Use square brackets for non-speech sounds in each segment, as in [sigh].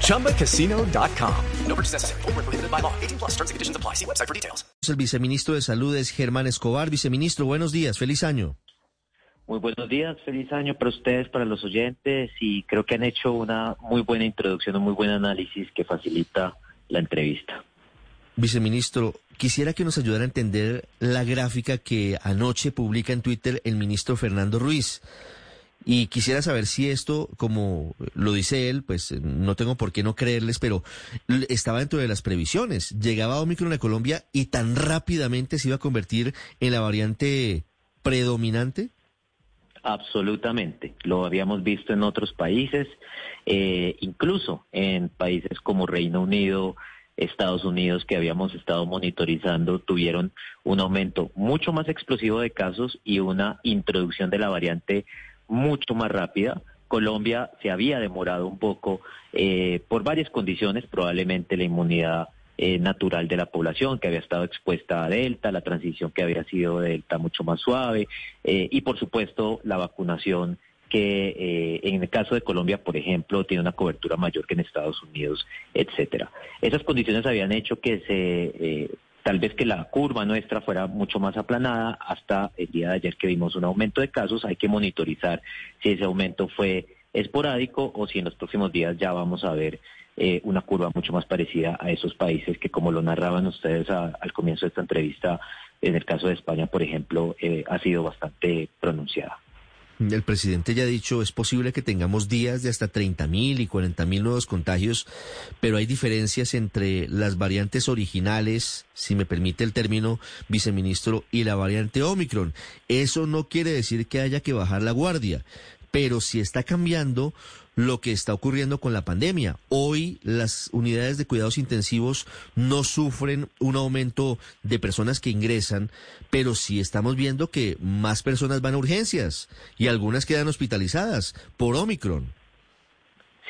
ChumbaCasino.com. No purchase necessary. Full prohibited by law. 18 plus terms and conditions apply. See website for details. El viceministro de Salud es Germán Escobar. Viceministro, buenos días. Feliz año. Muy buenos días, feliz año para ustedes, para los oyentes y creo que han hecho una muy buena introducción, un muy buen análisis que facilita la entrevista. Viceministro, quisiera que nos ayudara a entender la gráfica que anoche publica en Twitter el ministro Fernando Ruiz. Y quisiera saber si esto, como lo dice él, pues no tengo por qué no creerles, pero estaba dentro de las previsiones. Llegaba Omicron a Colombia y tan rápidamente se iba a convertir en la variante predominante. Absolutamente, lo habíamos visto en otros países, eh, incluso en países como Reino Unido, Estados Unidos, que habíamos estado monitorizando, tuvieron un aumento mucho más explosivo de casos y una introducción de la variante mucho más rápida. Colombia se había demorado un poco eh, por varias condiciones, probablemente la inmunidad eh, natural de la población que había estado expuesta a Delta, la transición que había sido de Delta mucho más suave eh, y por supuesto la vacunación que eh, en el caso de Colombia, por ejemplo, tiene una cobertura mayor que en Estados Unidos, etcétera. Esas condiciones habían hecho que se tal vez que la curva nuestra fuera mucho más aplanada hasta el día de ayer que vimos un aumento de casos. Hay que monitorizar si ese aumento fue esporádico o si en los próximos días ya vamos a ver eh, una curva mucho más parecida a esos países que, como lo narraban ustedes al comienzo de esta entrevista, en el caso de España, por ejemplo, eh, ha sido bastante pronunciada. El presidente ya ha dicho, es posible que tengamos días de hasta 30 mil y 40 mil nuevos contagios, pero hay diferencias entre las variantes originales, si me permite el término, viceministro, y la variante Omicron. Eso no quiere decir que haya que bajar la guardia, pero si está cambiando lo que está ocurriendo con la pandemia. Hoy las unidades de cuidados intensivos no sufren un aumento de personas que ingresan, pero sí estamos viendo que más personas van a urgencias y algunas quedan hospitalizadas por Omicron.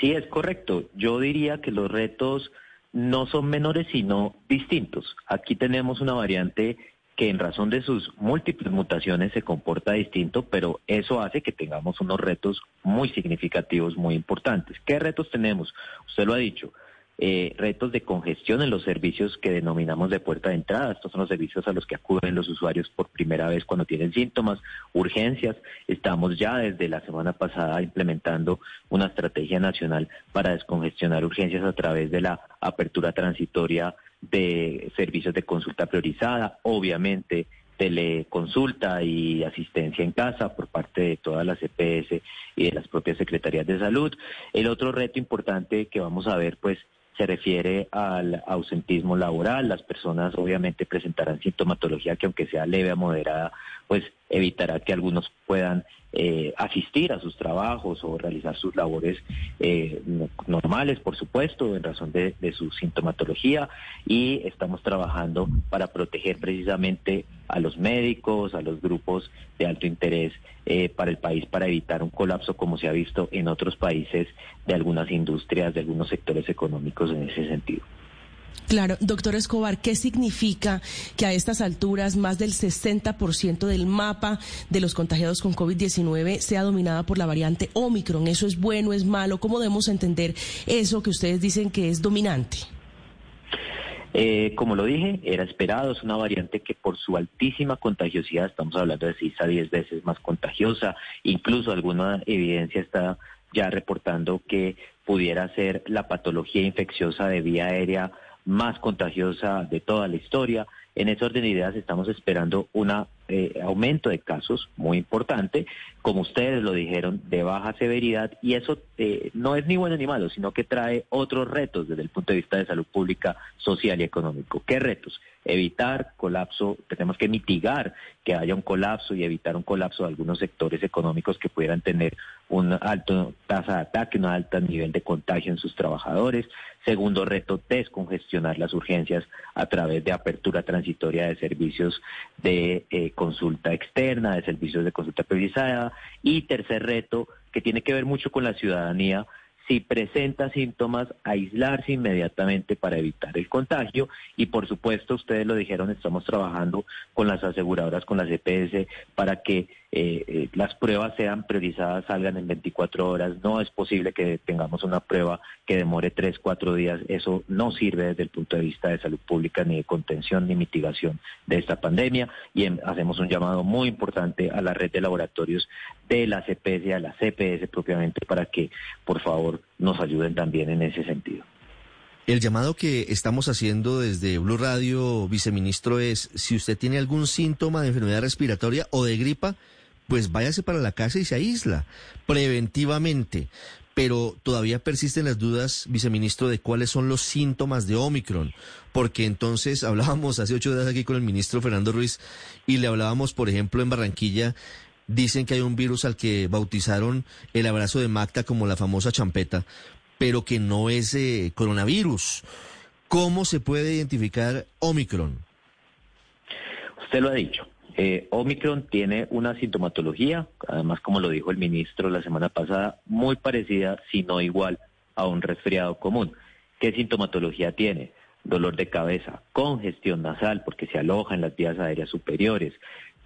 Sí, es correcto. Yo diría que los retos no son menores, sino distintos. Aquí tenemos una variante que en razón de sus múltiples mutaciones se comporta distinto, pero eso hace que tengamos unos retos muy significativos, muy importantes. ¿Qué retos tenemos? Usted lo ha dicho. Eh, retos de congestión en los servicios que denominamos de puerta de entrada. Estos son los servicios a los que acuden los usuarios por primera vez cuando tienen síntomas, urgencias. Estamos ya desde la semana pasada implementando una estrategia nacional para descongestionar urgencias a través de la apertura transitoria de servicios de consulta priorizada, obviamente teleconsulta y asistencia en casa por parte de todas las EPS y de las propias secretarías de salud. El otro reto importante que vamos a ver, pues, se refiere al ausentismo laboral. Las personas obviamente presentarán sintomatología que aunque sea leve a moderada, pues evitará que algunos puedan eh, asistir a sus trabajos o realizar sus labores eh, normales, por supuesto, en razón de, su sintomatología. Y estamos trabajando para proteger precisamente a los médicos, a los grupos de alto interés eh, para el país, para evitar un colapso como se ha visto en otros países de algunas industrias, de algunos sectores económicos en ese sentido. Claro, doctor Escobar, ¿qué significa que a estas alturas más del 60% del mapa de los contagiados con COVID-19 sea dominada por la variante Omicron? ¿Eso es bueno, es malo? ¿Cómo debemos entender eso que ustedes dicen que es dominante? Eh, como lo dije, era esperado, es una variante que por su altísima contagiosidad, estamos hablando de 6 a 10 veces más contagiosa, incluso alguna evidencia está ya reportando que pudiera ser la patología infecciosa de vía aérea más contagiosa de toda la historia. En ese orden de ideas estamos esperando un aumento de casos muy importante, como ustedes lo dijeron, de baja severidad, y eso eh, no es ni bueno ni malo, sino que trae otros retos desde el punto de vista de salud pública, social y económico. ¿Qué retos? Evitar colapso, tenemos que mitigar que haya un colapso y evitar un colapso de algunos sectores económicos que pudieran tener una alta tasa de ataque, un alto nivel de contagio en sus trabajadores. Segundo reto, descongestionar las urgencias a través de apertura transitoria de servicios de eh, consulta externa, de servicios de consulta priorizada. Y tercer reto, que tiene que ver mucho con la ciudadanía, si presenta síntomas, aislarse inmediatamente para evitar el contagio. Y por supuesto, ustedes lo dijeron, estamos trabajando con las aseguradoras, con las EPS, para que eh, eh, las pruebas sean priorizadas, salgan en 24 horas. No es posible que tengamos una prueba que demore 3, 4 días. Eso no sirve desde el punto de vista de salud pública, ni de contención, ni mitigación de esta pandemia. Y hacemos un llamado muy importante a la red de laboratorios de las EPS y a las CPS propiamente para que, por favor, nos ayuden también en ese sentido. El llamado que estamos haciendo desde Blue Radio, viceministro, es si usted tiene algún síntoma de enfermedad respiratoria o de gripa, pues váyase para la casa y se aísla preventivamente. Pero todavía persisten las dudas, viceministro, de cuáles son los síntomas de Omicron, porque entonces [laughs] hablábamos hace ocho días aquí con el ministro Fernando Ruiz y le hablábamos, por ejemplo, en Barranquilla, dicen que hay un virus al que bautizaron el abrazo de Magda como la famosa champeta, pero que no es eh, coronavirus. ¿Cómo se puede identificar Omicron? Usted lo ha dicho. Eh, Omicron tiene una sintomatología, además como lo dijo el ministro la semana pasada, muy parecida, si no igual, a un resfriado común. ¿Qué sintomatología tiene? Dolor de cabeza, congestión nasal, porque se aloja en las vías aéreas superiores,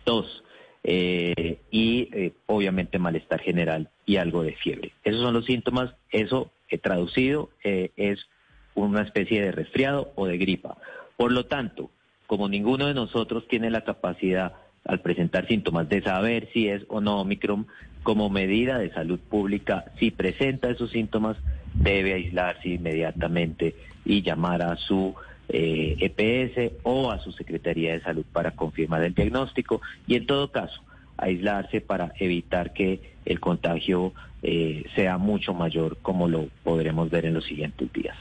tos, eh, y eh, obviamente malestar general y algo de fiebre. Esos son los síntomas, eso traducido es una especie de resfriado o de gripa. Por lo tanto, como ninguno de nosotros tiene la capacidad al presentar síntomas de saber si es o no Omicron, como medida de salud pública, si presenta esos síntomas, debe aislarse inmediatamente y llamar a su EPS eh, e o a su Secretaría de Salud para confirmar el diagnóstico y en todo caso aislarse para evitar que el contagio eh, sea mucho mayor como lo podremos ver en los siguientes días.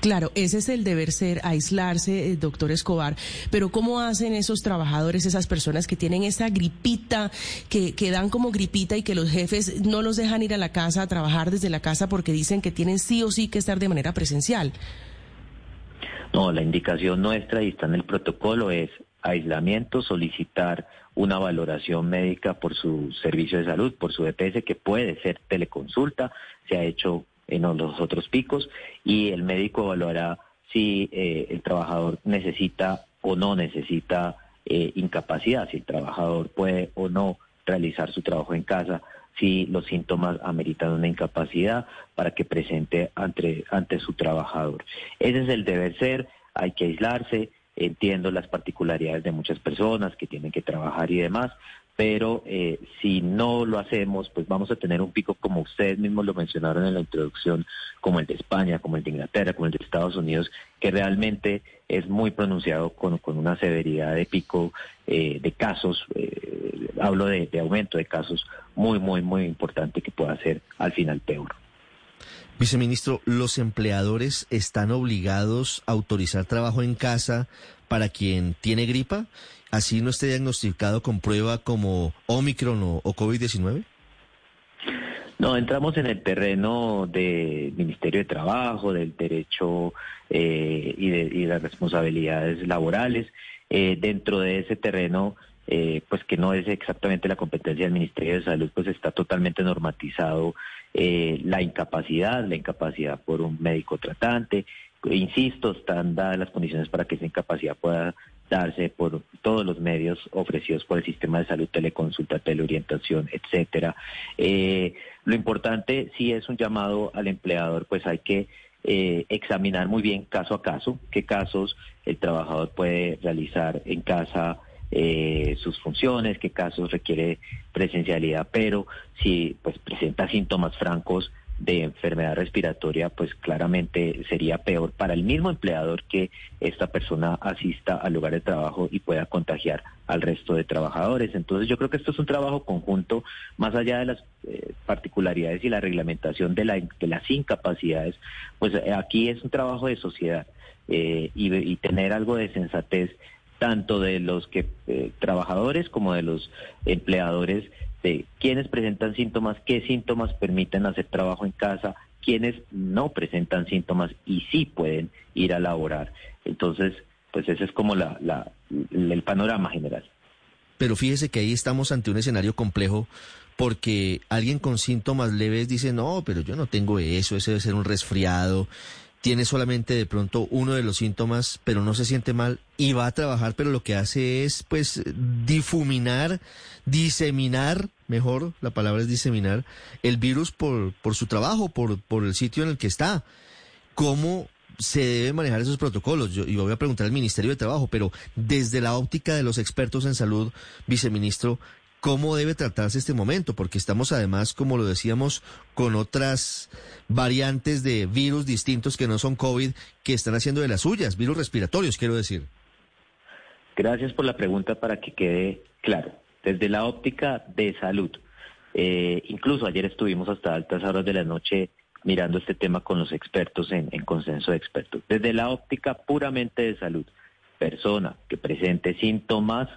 Claro, ese es el deber ser, aislarse, eh, doctor Escobar. Pero ¿cómo hacen esos trabajadores, esas personas que tienen esa gripita, que, que dan como gripita y que los jefes no los dejan ir a la casa a trabajar desde la casa porque dicen que tienen sí o sí que estar de manera presencial? No, la indicación nuestra y está en el protocolo es aislamiento, solicitar una valoración médica por su servicio de salud, por su EPS, que puede ser teleconsulta, se ha hecho en los otros picos y el médico evaluará si eh, el trabajador necesita o no necesita eh, incapacidad, si el trabajador puede o no realizar su trabajo en casa, si los síntomas ameritan una incapacidad para que presente ante, ante su trabajador. Ese es el deber ser, hay que aislarse, entiendo las particularidades de muchas personas que tienen que trabajar y demás, pero eh, si no lo hacemos, pues vamos a tener un pico como ustedes mismos lo mencionaron en la introducción, como el de España, como el de Inglaterra, como el de Estados Unidos, que realmente es muy pronunciado con, una severidad de pico eh, de casos, eh, hablo de, de aumento de casos muy, muy, muy importante que pueda ser al final peor. Viceministro, ¿los empleadores están obligados a autorizar trabajo en casa para quien tiene gripa? así no esté diagnosticado con prueba como Omicron o, COVID-19? No, entramos en el terreno del Ministerio de Trabajo, del derecho eh, y, de, las responsabilidades laborales. Eh, dentro de ese terreno, eh, pues que no es exactamente la competencia del Ministerio de Salud, pues está totalmente normatizado la incapacidad, la incapacidad por un médico tratante. Insisto, están dadas las condiciones para que esa incapacidad pueda darse por todos los medios ofrecidos por el sistema de salud, teleconsulta, teleorientación, etcétera. Eh, lo importante si es un llamado al empleador, pues hay que eh, examinar muy bien caso a caso qué casos el trabajador puede realizar en casa eh, sus funciones, qué casos requiere presencialidad, pero si pues presenta síntomas francos de enfermedad respiratoria, pues claramente sería peor para el mismo empleador que esta persona asista al lugar de trabajo y pueda contagiar al resto de trabajadores. Entonces yo creo que esto es un trabajo conjunto, más allá de las eh, particularidades y la reglamentación de, la, de las incapacidades, pues eh, aquí es un trabajo de sociedad eh, y, y tener algo de sensatez tanto de los que eh, trabajadores como de los empleadores de quienes presentan síntomas, qué síntomas permiten hacer trabajo en casa, quienes no presentan síntomas y sí pueden ir a laborar. Entonces, pues ese es como la, la, el panorama general. Pero fíjese que ahí estamos ante un escenario complejo porque alguien con síntomas leves dice, no, pero yo no tengo eso, ese debe ser un resfriado, tiene solamente de pronto uno de los síntomas, pero no se siente mal y va a trabajar, pero lo que hace es pues difuminar, diseminar, mejor la palabra es diseminar, el virus por, por su trabajo, por, por el sitio en el que está. ¿Cómo se deben manejar esos protocolos? Yo, yo voy a preguntar al Ministerio de Trabajo, pero desde la óptica de los expertos en salud, viceministro, cómo debe tratarse este momento, porque estamos además, como lo decíamos, con otras variantes de virus distintos que no son COVID, que están haciendo de las suyas, virus respiratorios, quiero decir. Gracias por la pregunta para que quede claro. Desde la óptica de salud, eh, incluso ayer estuvimos hasta altas horas de la noche mirando este tema con los expertos en, en consenso de expertos. Desde la óptica puramente de salud, persona que presente síntomas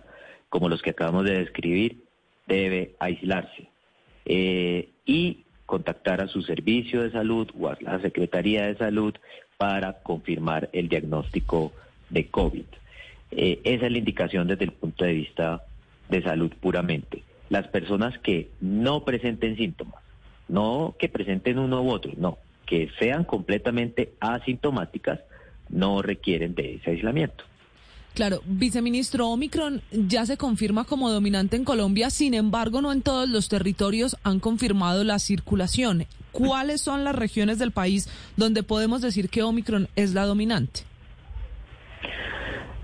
como los que acabamos de describir, debe aislarse eh, y contactar a su servicio de salud o a la Secretaría de Salud para confirmar el diagnóstico de COVID. Eh, esa es la indicación desde el punto de vista de salud puramente. Las personas que no presenten síntomas, no que presenten uno u otro, no, que sean completamente asintomáticas, no requieren de ese aislamiento. Claro, viceministro, Omicron ya se confirma como dominante en Colombia, sin embargo, no en todos los territorios han confirmado la circulación. ¿Cuáles son las regiones del país donde podemos decir que Omicron es la dominante?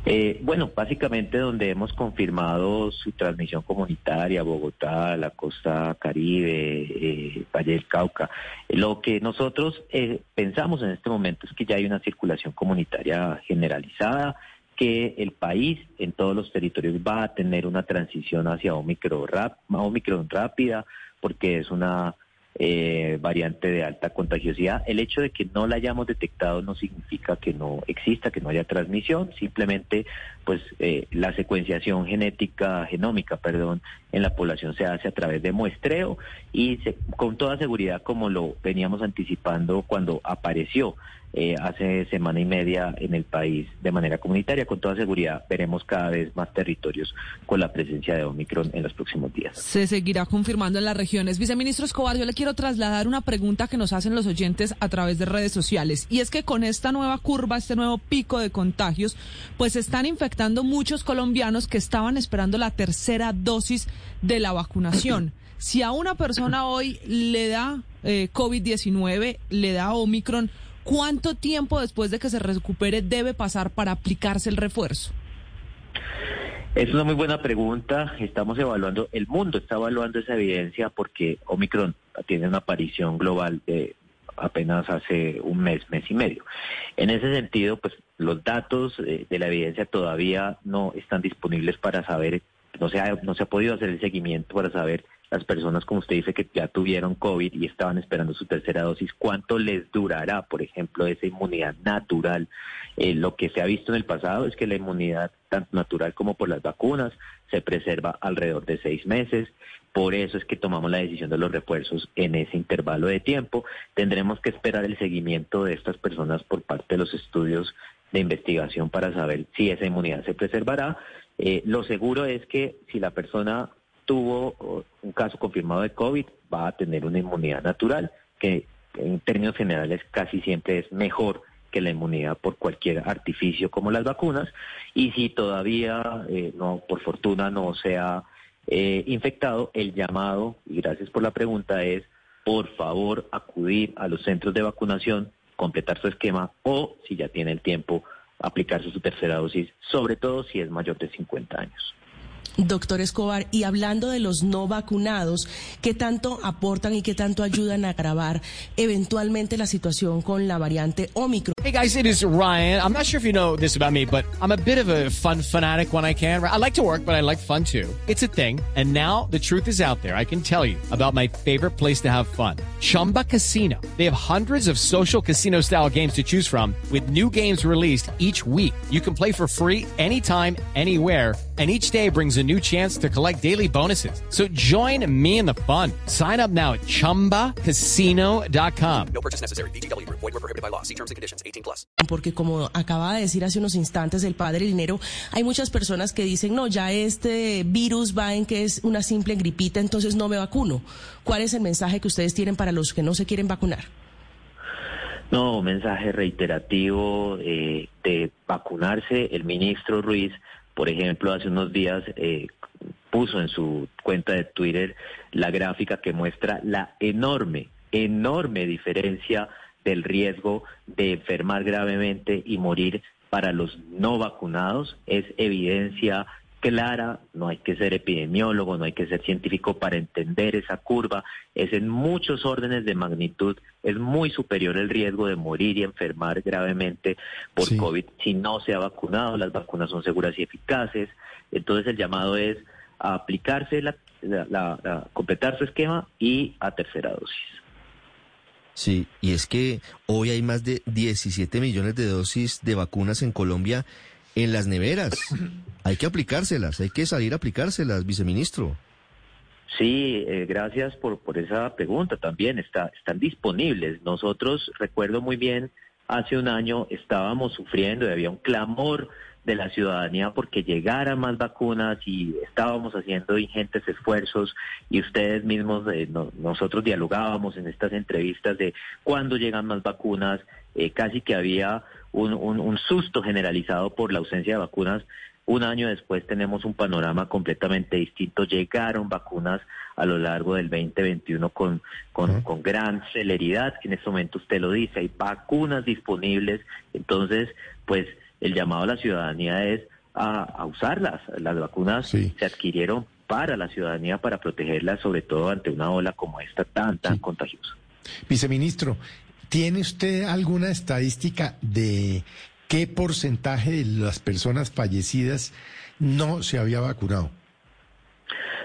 Eh, bueno, básicamente donde hemos confirmado su transmisión comunitaria, Bogotá, la costa caribe, eh, Valle del Cauca. Lo que nosotros eh, pensamos en este momento es que ya hay una circulación comunitaria generalizada que el país en todos los territorios va a tener una transición hacia Omicron, Omicron rápida, porque es una eh, variante de alta contagiosidad. El hecho de que no la hayamos detectado no significa que no exista, que no haya transmisión, simplemente pues eh, la secuenciación genética, genómica, perdón, en la población se hace a través de muestreo y con toda seguridad, como lo veníamos anticipando cuando apareció eh, hace semana y media en el país de manera comunitaria. Con toda seguridad veremos cada vez más territorios con la presencia de Omicron en los próximos días. Se seguirá confirmando en las regiones. Viceministro Escobar, yo le quiero trasladar una pregunta que nos hacen los oyentes a través de redes sociales. Y es que con esta nueva curva, este nuevo pico de contagios, pues están infectando muchos colombianos que estaban esperando la tercera dosis de la vacunación. Si a una persona hoy le da eh, COVID-19, le da Omicron, ¿Cuánto tiempo después de que se recupere debe pasar para aplicarse el refuerzo? Es una muy buena pregunta. Estamos evaluando, el mundo está evaluando esa evidencia porque Omicron tiene una aparición global de apenas hace un mes, mes y medio. En ese sentido, pues los datos eh, de la evidencia todavía no están disponibles para saber, no se ha, no se ha podido hacer el seguimiento para saber las personas, como usted dice, que ya tuvieron COVID y estaban esperando su tercera dosis, ¿cuánto les durará, por ejemplo, esa inmunidad natural? Eh, lo que se ha visto en el pasado es que la inmunidad, tanto natural como por las vacunas, se preserva alrededor de seis meses. Por eso es que tomamos la decisión de los refuerzos en ese intervalo de tiempo. Tendremos que esperar el seguimiento de estas personas por parte de los estudios de investigación para saber si esa inmunidad se preservará. Eh, lo seguro es que si la persona tuvo un caso confirmado de COVID, va a tener una inmunidad natural, que en términos generales casi siempre es mejor que la inmunidad por cualquier artificio como las vacunas. Y si todavía, eh, no, por fortuna, no se ha eh, infectado, el llamado, y gracias por la pregunta, es por favor acudir a los centros de vacunación, completar su esquema o, si ya tiene el tiempo, aplicarse su tercera dosis, sobre todo si es mayor de 50 años. Doctor Escobar, y hablando de los no vacunados, ¿qué tanto aportan y qué tanto ayudan a agravar eventualmente la situación con la variante Omicron? Hey guys, it is Ryan. I'm not sure if you know this about me, but I'm a bit of a fun fanatic when I can. I like to work, but I like fun too. It's a thing. And now the truth is out there. I can tell you about my favorite place to have fun. Chumba Casino. They have hundreds of social casino style games to choose from with new games released each week. You can play for free anytime, anywhere and each day brings a new chance to collect daily bonuses. So join me in the fun. Sign up now at ChumbaCasino.com. No purchase necessary. BGW. Void were prohibited by law. See terms and conditions. 18 plus. Porque como acaba de decir hace unos instantes el padre Linero, hay muchas personas que dicen, no, ya este virus va en que es una simple gripita, entonces no me vacuno. ¿Cuál es el mensaje que ustedes tienen para los que no se quieren vacunar? No, mensaje reiterativo eh, de vacunarse. El ministro Ruiz por ejemplo, hace unos días eh, puso en su cuenta de Twitter la gráfica que muestra la enorme, enorme diferencia del riesgo de enfermar gravemente y morir para los no vacunados. Es evidencia clara, no hay que ser epidemiólogo, no hay que ser científico para entender esa curva, es en muchos órdenes de magnitud, es muy superior el riesgo de morir y enfermar gravemente por COVID si no se ha vacunado, las vacunas son seguras y eficaces, entonces el llamado es a aplicarse, la, la, completar su esquema y a tercera dosis. Sí, y es que hoy hay más de 17 millones de dosis de vacunas en Colombia en las neveras. Hay que aplicárselas, hay que salir a aplicárselas, viceministro. Sí, eh, gracias por, por esa pregunta también. Está, están disponibles. Nosotros, recuerdo muy bien, hace un año estábamos sufriendo y había un clamor de la ciudadanía porque llegaran más vacunas y estábamos haciendo ingentes esfuerzos y ustedes mismos, eh, nosotros dialogábamos en estas entrevistas de cuándo llegan más vacunas, eh, casi que había un, un, susto generalizado por la ausencia de vacunas. Un año después tenemos un panorama completamente distinto. Llegaron vacunas a lo largo del 2021 con, con, con gran celeridad. En este momento usted lo dice, hay vacunas disponibles. Entonces, pues el llamado a la ciudadanía es a, usarlas. Las vacunas se adquirieron para la ciudadanía, para protegerla, sobre todo ante una ola como esta tan, tan contagiosa. Viceministro, ¿tiene usted alguna estadística de qué porcentaje de las personas fallecidas no se había vacunado?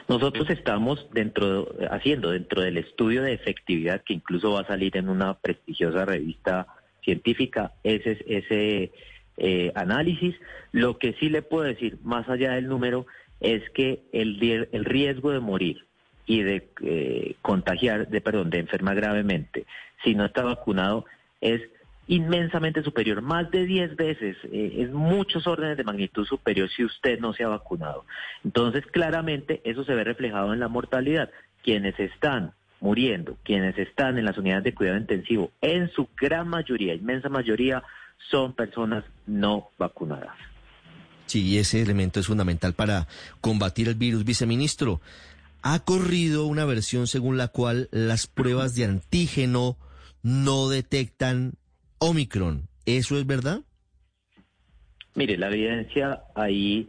Nosotros estamos dentro haciendo dentro del estudio de efectividad que incluso va a salir en una prestigiosa revista científica ese ese eh, análisis. Lo que sí le puedo decir, más allá del número, es que el, el riesgo de morir y de eh, contagiar, de perdón, de enfermar gravemente, si no está vacunado, es inmensamente superior, más de 10 veces, eh, es muchos órdenes de magnitud superior si usted no se ha vacunado. Entonces, claramente, eso se ve reflejado en la mortalidad. Quienes están muriendo, quienes están en las unidades de cuidado intensivo, en su gran mayoría, inmensa mayoría, son personas no vacunadas. Sí, ese elemento es fundamental para combatir el virus. Viceministro, ha corrido una versión según la cual las pruebas de antígeno no detectan Omicron. ¿Eso es verdad? Mire, la evidencia ahí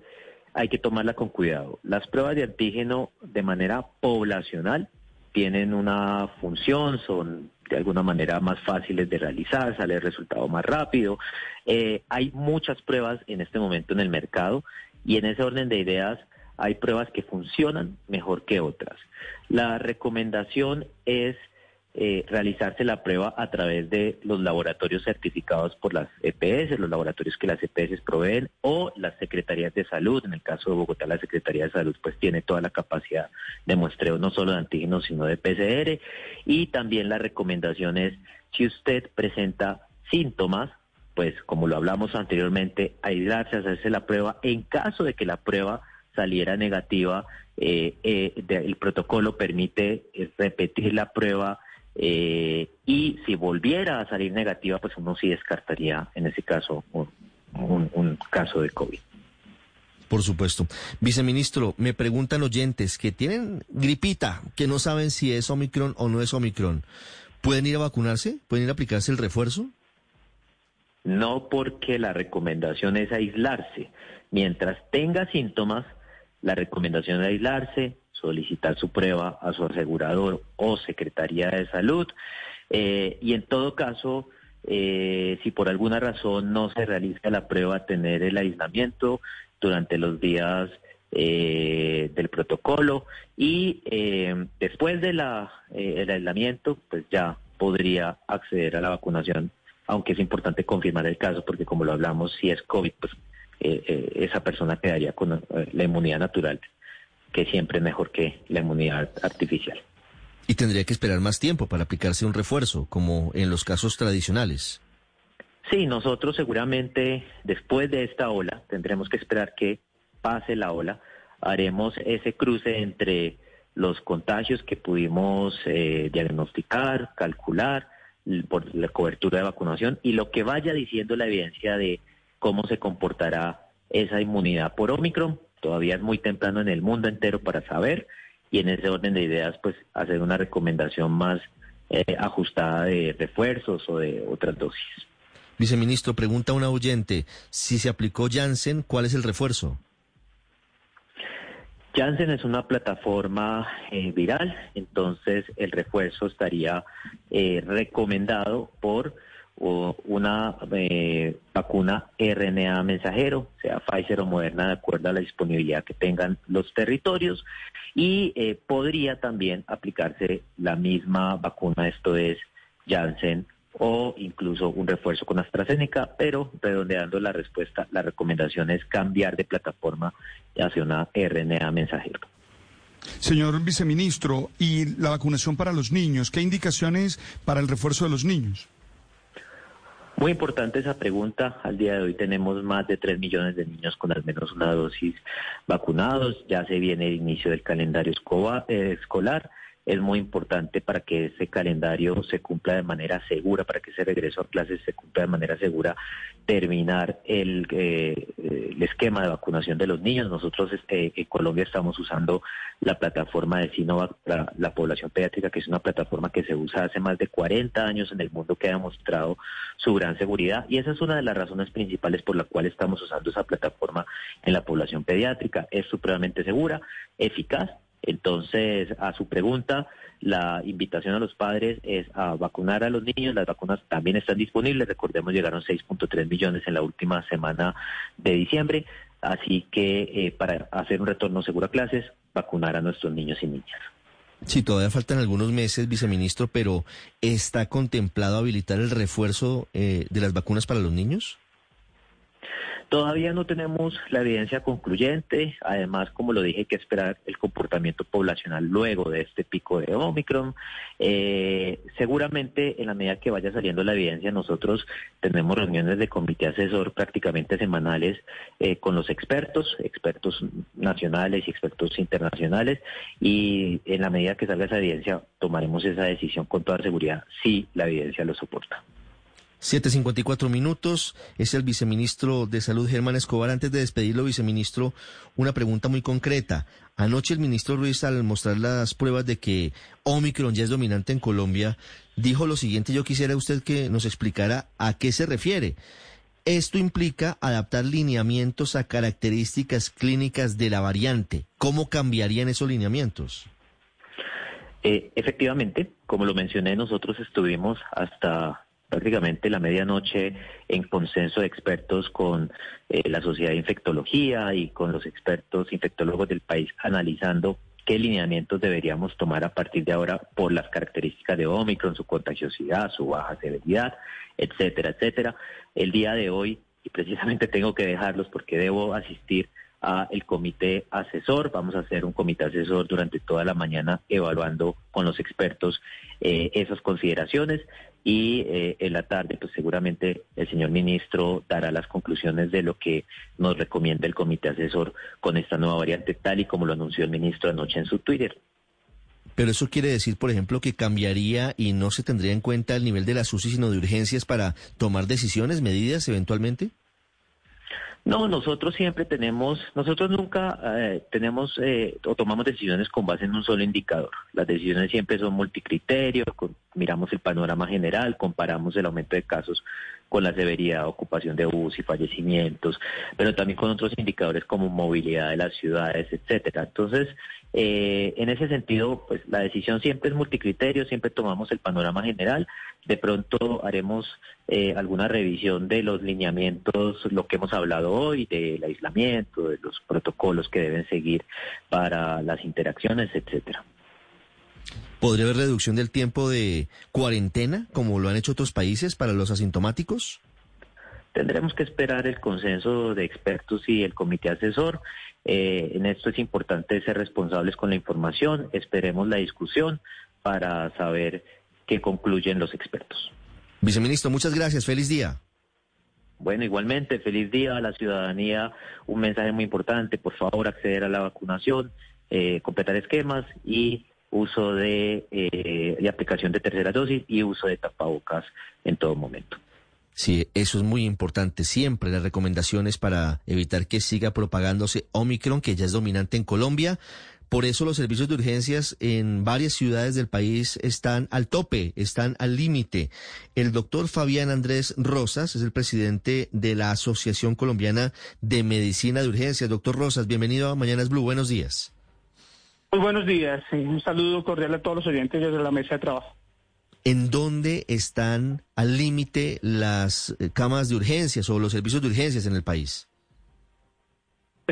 hay que tomarla con cuidado. Las pruebas de antígeno de manera poblacional tienen una función, son de alguna manera más fáciles de realizar, sale el resultado más rápido. Eh, hay muchas pruebas en este momento en el mercado y en ese orden de ideas hay pruebas que funcionan mejor que otras. La recomendación es eh, realizarse la prueba a través de los laboratorios certificados por las EPS, los laboratorios que las EPS proveen, o las secretarías de salud. En el caso de Bogotá, la Secretaría de Salud pues tiene toda la capacidad de muestreo no solo de antígenos, sino de PCR. Y también la recomendación es, si usted presenta síntomas, pues como lo hablamos anteriormente, aislarse, hacerse la prueba. En caso de que la prueba saliera negativa, eh, eh, el protocolo permite repetir la prueba eh, y si volviera a salir negativa, pues uno sí descartaría en ese caso un, caso de COVID. Por supuesto. Viceministro, me preguntan oyentes que tienen gripita, que no saben si es Omicron o no es Omicron. ¿Pueden ir a vacunarse? ¿Pueden ir a aplicarse el refuerzo? No porque la recomendación es aislarse. Mientras tenga síntomas, la recomendación de aislarse, solicitar su prueba a su asegurador o Secretaría de Salud. Eh, y en todo caso, eh, si por alguna razón no se realiza la prueba, tener el aislamiento durante los días eh, del protocolo y después del el aislamiento, pues ya podría acceder a la vacunación, aunque es importante confirmar el caso, porque como lo hablamos, si es COVID, pues esa persona quedaría con la inmunidad natural que siempre es mejor que la inmunidad artificial. Y tendría que esperar más tiempo para aplicarse un refuerzo, como en los casos tradicionales. Sí, nosotros seguramente después de esta ola tendremos que esperar que pase la ola. Haremos ese cruce entre los contagios que pudimos eh, diagnosticar, calcular por la cobertura de vacunación y lo que vaya diciendo la evidencia de cómo se comportará esa inmunidad por Omicron Todavía es muy temprano en el mundo entero para saber y en ese orden de ideas, pues hacer una recomendación más eh, ajustada de refuerzos o de otras dosis. Viceministro, pregunta una oyente, si se aplicó Janssen, ¿cuál es el refuerzo? Janssen es una plataforma eh, viral, entonces el refuerzo estaría eh, recomendado por o una eh, vacuna RNA mensajero, sea Pfizer o Moderna, de acuerdo a la disponibilidad que tengan los territorios. Y eh, podría también aplicarse la misma vacuna, esto es Janssen o incluso un refuerzo con AstraZeneca, pero redondeando la respuesta, la recomendación es cambiar de plataforma hacia una RNA mensajero. Señor viceministro, ¿y la vacunación para los niños? ¿Qué indicaciones para el refuerzo de los niños? Muy importante esa pregunta. Al día de hoy tenemos más de 3 millones de niños con al menos una dosis vacunados. Ya se viene el inicio del calendario eh, escolar es muy importante para que ese calendario se cumpla de manera segura, para que ese regreso a clases se cumpla de manera segura, terminar el, eh, esquema de vacunación de los niños. Nosotros este, en Colombia estamos usando la plataforma de Sinovac para la población pediátrica, que es una plataforma que se usa hace más de 40 años en el mundo, que ha demostrado su gran seguridad. Y esa es una de las razones principales por la cual estamos usando esa plataforma en la población pediátrica. Es supremamente segura, eficaz entonces, a su pregunta, la invitación a los padres es a vacunar a los niños. Las vacunas también están disponibles. Recordemos, llegaron 6.3 millones en la última semana de diciembre. Así que eh, para hacer un retorno seguro a clases, vacunar a nuestros niños y niñas. Sí, todavía faltan algunos meses, viceministro, pero ¿está contemplado habilitar el refuerzo eh, de las vacunas para los niños? Todavía no tenemos la evidencia concluyente, además, como lo dije, hay que esperar el comportamiento poblacional luego de este pico de Omicron. Eh, seguramente, en la medida que vaya saliendo la evidencia, nosotros tenemos reuniones de comité asesor prácticamente semanales eh, con los expertos, expertos nacionales y expertos internacionales, y en la medida que salga esa evidencia, tomaremos esa decisión con toda seguridad si la evidencia lo soporta. 7.54 minutos. Es el viceministro de Salud, Germán Escobar. Antes de despedirlo, viceministro, una pregunta muy concreta. Anoche el ministro Ruiz, al mostrar las pruebas de que Omicron ya es dominante en Colombia, dijo lo siguiente. Yo quisiera usted que nos explicara a qué se refiere. Esto implica adaptar lineamientos a características clínicas de la variante. ¿Cómo cambiarían esos lineamientos? Eh, efectivamente, como lo mencioné, nosotros estuvimos hasta prácticamente la medianoche en consenso de expertos con eh, la Sociedad de Infectología y con los expertos infectólogos del país analizando qué lineamientos deberíamos tomar a partir de ahora por las características de Omicron, su contagiosidad, su baja severidad, etcétera, etcétera. El día de hoy, y precisamente [laughs] tengo que dejarlos porque debo asistir a el comité asesor. Vamos a hacer un comité asesor durante toda la mañana evaluando con los expertos eh, esas consideraciones y eh, en la tarde pues seguramente el señor ministro dará las conclusiones de lo que nos recomienda el comité asesor con esta nueva variante tal y como lo anunció el ministro anoche en su Twitter. Pero eso quiere decir, por ejemplo, que cambiaría y no se tendría en cuenta el nivel de las UCI, sino de urgencias para tomar decisiones, medidas eventualmente. No, nosotros siempre tenemos, nosotros nunca eh, tenemos eh, o tomamos decisiones con base en un solo indicador. Las decisiones siempre son multicriterio, con miramos el panorama general, comparamos el aumento de casos con la severidad, ocupación de bus y fallecimientos, pero también con otros indicadores como movilidad de las ciudades, etcétera. Entonces, eh, en ese sentido, pues la decisión siempre es multicriterio, siempre tomamos el panorama general. De pronto haremos eh, alguna revisión de los lineamientos, lo que hemos hablado hoy, del aislamiento, de los protocolos que deben seguir para las interacciones, etcétera. ¿Podría haber reducción del tiempo de cuarentena, como lo han hecho otros países, para los asintomáticos? Tendremos que esperar el consenso de expertos y el comité asesor. Eh, en esto es importante ser responsables con la información. Esperemos la discusión para saber qué concluyen los expertos. Viceministro, muchas gracias. Feliz día. Bueno, igualmente, feliz día a la ciudadanía. Un mensaje muy importante, por favor, acceder a la vacunación, eh, completar esquemas y uso de, eh, de aplicación de tercera dosis y uso de tapabocas en todo momento. Sí, eso es muy importante. Siempre las recomendaciones para evitar que siga propagándose Omicron, que ya es dominante en Colombia. Por eso los servicios de urgencias en varias ciudades del país están al tope, están al límite. El doctor Fabián Andrés Rosas es el presidente de la Asociación Colombiana de Medicina de Urgencias. Doctor Rosas, bienvenido a Mañanas Blue. Buenos días. Muy buenos días. Un saludo cordial a todos los oyentes desde la mesa de trabajo. ¿En dónde están al límite las eh, camas de urgencias o los servicios de urgencias en el país?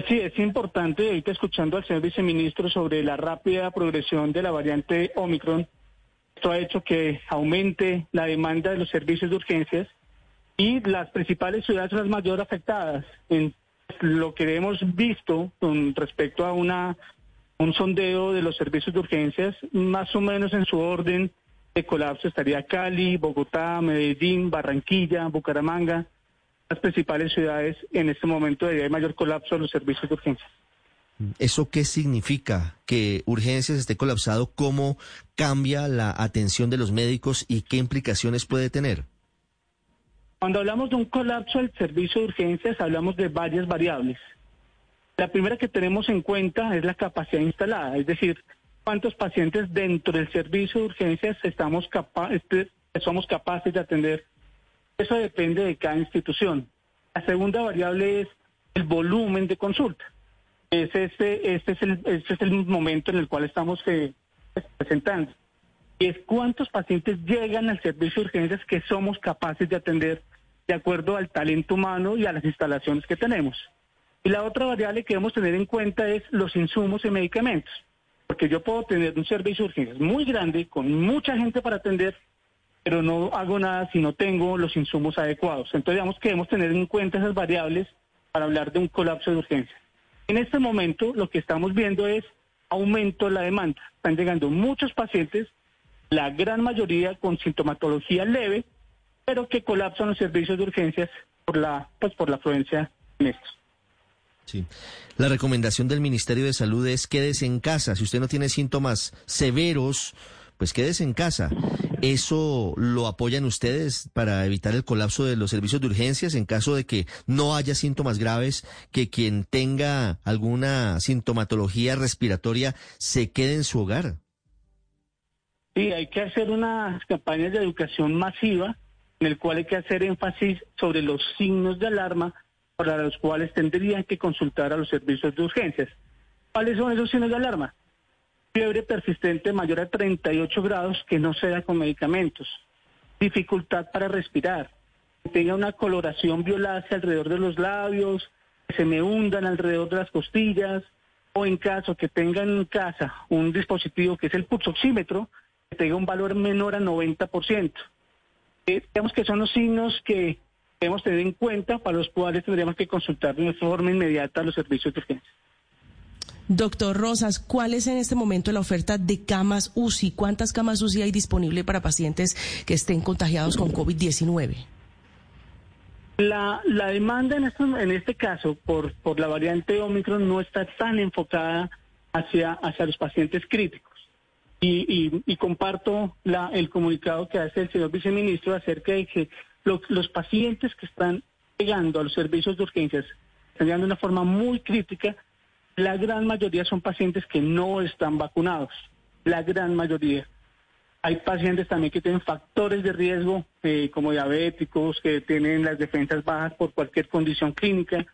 Sí, es importante, ahorita escuchando al señor viceministro sobre la rápida progresión de la variante Omicron, esto ha hecho que aumente la demanda de los servicios de urgencias y las principales ciudades son las mayores afectadas. En lo que hemos visto con respecto a una un sondeo de los servicios de urgencias, más o menos en su orden de colapso estaría Cali, Bogotá, Medellín, Barranquilla, Bucaramanga, las principales ciudades en este momento de hay mayor colapso de los servicios de urgencias. ¿Eso qué significa? Que urgencias esté colapsado, ¿cómo cambia la atención de los médicos y qué implicaciones puede tener? Cuando hablamos de un colapso del servicio de urgencias, hablamos de varias variables. La primera que tenemos en cuenta es la capacidad instalada, es decir, cuántos pacientes dentro del servicio de urgencias estamos este, somos capaces de atender. Eso depende de cada institución. La segunda variable es el volumen de consulta. este, este, es, el, este es el momento en el cual estamos eh, presentando. Y es cuántos pacientes llegan al servicio de urgencias que somos capaces de atender de acuerdo al talento humano y a las instalaciones que tenemos. Y la otra variable que debemos tener en cuenta es los insumos y medicamentos, porque yo puedo tener un servicio de urgencias muy grande, con mucha gente para atender, pero no hago nada si no tengo los insumos adecuados. Entonces, digamos que debemos tener en cuenta esas variables para hablar de un colapso de urgencias. En este momento, lo que estamos viendo es aumento de la demanda. Están llegando muchos pacientes, la gran mayoría con sintomatología leve, pero que colapsan los servicios de urgencias por la, pues, por la afluencia en estos. Sí. La recomendación del Ministerio de Salud es quédese en casa. Si usted no tiene síntomas severos, pues quédese en casa. ¿Eso lo apoyan ustedes para evitar el colapso de los servicios de urgencias en caso de que no haya síntomas graves, que quien tenga alguna sintomatología respiratoria se quede en su hogar? Sí, hay que hacer unas campañas de educación masiva en el cual hay que hacer énfasis sobre los signos de alarma para los cuales tendrían que consultar a los servicios de urgencias. ¿Cuáles son esos signos de alarma? Fiebre persistente mayor a 38 grados que no se da con medicamentos. Dificultad para respirar. Que tenga una coloración violácea alrededor de los labios, que se me hundan alrededor de las costillas, o en caso que tengan en casa un dispositivo que es el pulsoxímetro, que tenga un valor menor a 90%. Eh, digamos que son los signos que debemos tener en cuenta para los cuales tendríamos que consultar de forma inmediata los servicios de urgencia. Doctor Rosas, ¿cuál es en este momento la oferta de camas UCI? ¿Cuántas camas UCI hay disponible para pacientes que estén contagiados con COVID-19? La, la demanda en este, en este caso por, por la variante Omicron no está tan enfocada hacia, hacia los pacientes críticos. Y, y, comparto la, el comunicado que hace el señor viceministro acerca de que los, pacientes que están llegando a los servicios de urgencias están llegando de una forma muy crítica. La gran mayoría son pacientes que no están vacunados, la gran mayoría. Hay pacientes también que tienen factores de riesgo, eh, como diabéticos, que tienen las defensas bajas por cualquier condición clínica,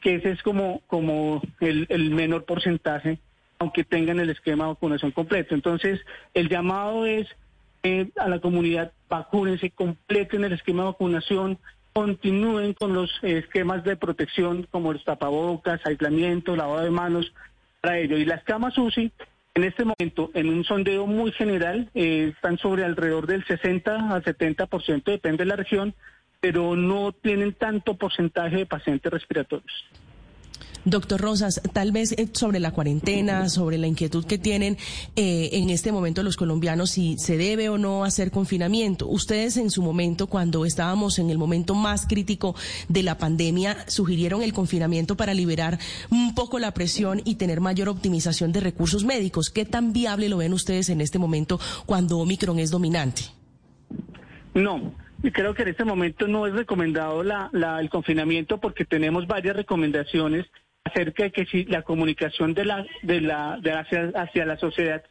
que ese es como, como el, el menor porcentaje, aunque tengan el esquema de vacunación completo. Entonces, el llamado es a la comunidad, vacúnense, completen el esquema de vacunación, continúen con los esquemas de protección como los tapabocas, aislamiento, lavado de manos para ello. Y las camas UCI, en este momento, en un sondeo muy general, eh, están sobre alrededor del 60 al 70%, depende de la región, pero no tienen tanto porcentaje de pacientes respiratorios. Doctor Rosas, tal vez eh, sobre la cuarentena, sobre la inquietud que tienen eh, en este momento los colombianos, si se debe o no hacer confinamiento. Ustedes en su momento, cuando estábamos en el momento más crítico de la pandemia, sugirieron el confinamiento para liberar un poco la presión y tener mayor optimización de recursos médicos. ¿Qué tan viable lo ven ustedes en este momento cuando Omicron es dominante? No, y creo que en este momento no es recomendado la, la, el confinamiento porque tenemos varias recomendaciones acerca de que si la comunicación de la, de la, de hacia, hacia la sociedad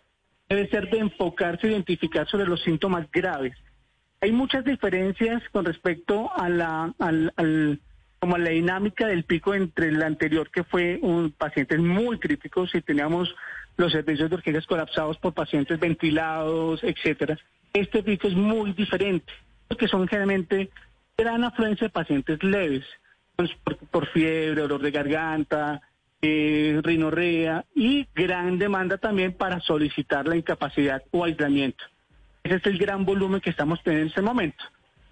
debe ser de enfocarse, identificar sobre los síntomas graves. Hay muchas diferencias con respecto a la, al, como a la dinámica del pico entre el anterior, que fue un pacientes muy críticos y teníamos los servicios de urgencias colapsados por pacientes ventilados, etcétera. Este pico es muy diferente, porque son generalmente gran afluencia de pacientes leves por, fiebre, dolor de garganta, eh, rinorrea y gran demanda también para solicitar la incapacidad o aislamiento. Ese es el gran volumen que estamos teniendo en este momento.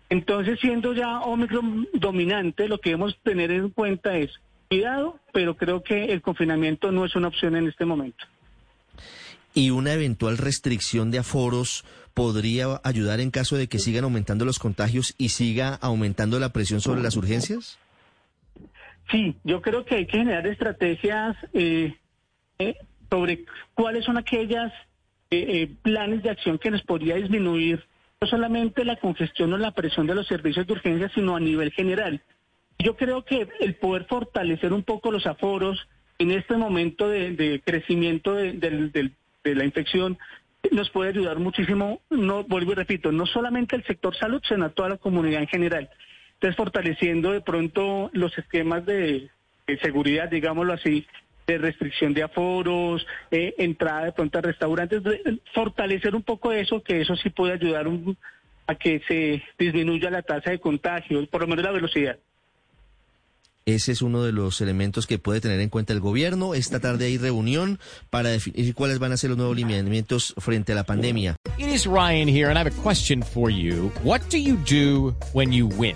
Entonces, siendo ya Omicron dominante, lo que debemos tener en cuenta es cuidado, pero creo que el confinamiento no es una opción en este momento. ¿Y una eventual restricción de aforos podría ayudar en caso de que sigan aumentando los contagios y siga aumentando la presión sobre las urgencias? Sí, yo creo que hay que generar estrategias eh, eh, sobre cuáles son aquellas eh, planes de acción que nos podría disminuir no solamente la congestión o la presión de los servicios de urgencia, sino a nivel general. Yo creo que el poder fortalecer un poco los aforos en este momento de, crecimiento de, la infección nos puede ayudar muchísimo, no vuelvo y repito, no solamente el sector salud, sino a toda la comunidad en general. Entonces, fortaleciendo de pronto los esquemas de, seguridad, digámoslo así, de restricción de aforos, eh, entrada de pronto a restaurantes, fortalecer un poco eso, que eso sí puede ayudar a que se disminuya la tasa de contagio, por lo menos la velocidad. Ese es uno de los elementos que puede tener en cuenta el gobierno. Esta tarde hay reunión para definir cuáles van a ser los nuevos lineamientos frente a la pandemia. It is Ryan here and I have a question for you. What do you do when you win?